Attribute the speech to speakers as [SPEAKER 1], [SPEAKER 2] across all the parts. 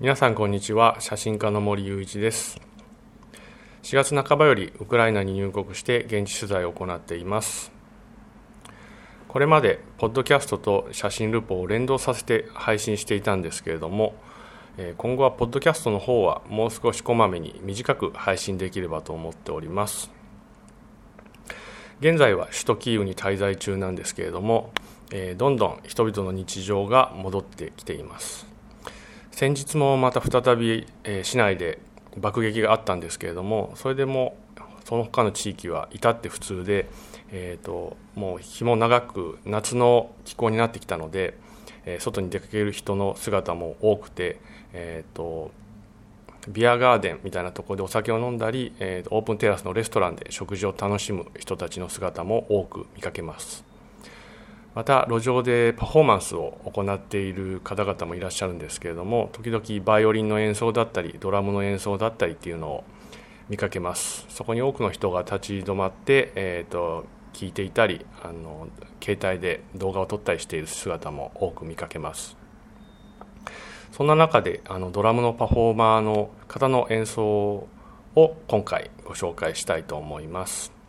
[SPEAKER 1] 皆さんこんにちは。写真家の森雄一です。4月半ばよりウクライナに入国して現地取材を行っています。これまでポッドキャストと写真ルポを連動させて配信していたんですけれども今後はポッドキャストの方はもう少しこまめに短く配信できればと思っております。現在は首都キーウに滞在中なんですけれどもどんどん人々の日常が戻ってきています。先日もまた再び、えー、市内で爆撃があったんですけれどもそれでもその他の地域は至って普通で、えーと、もう日も長く夏の気候になってきたので、えー、外に出かける人の姿も多くて、えーと、ビアガーデンみたいなところでお酒を飲んだり、えー、オープンテラスのレストランで食事を楽しむ人たちの姿も多く見かけます。また路上でパフォーマンスを行っている方々もいらっしゃるんですけれども時々バイオリンの演奏だったりドラムの演奏だったりっていうのを見かけます。そこに多くの人が立ち止まって、えーと、聞いていたりあの携帯で動画を撮ったりしている姿も多く見かけます。そんな中であのドラムのパフォーマーの方の演奏を今回ご紹介したいと思います。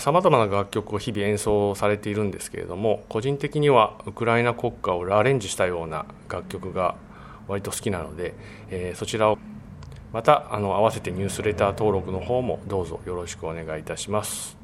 [SPEAKER 1] さまざ、まな楽曲を日々演奏されているんですけれども個人的にはウクライナ国歌をアレンジしたような楽曲が割と好きなので、えー、そちらをまたあの合わせてニュースレター登録の方もどうぞよろしくお願いいたします。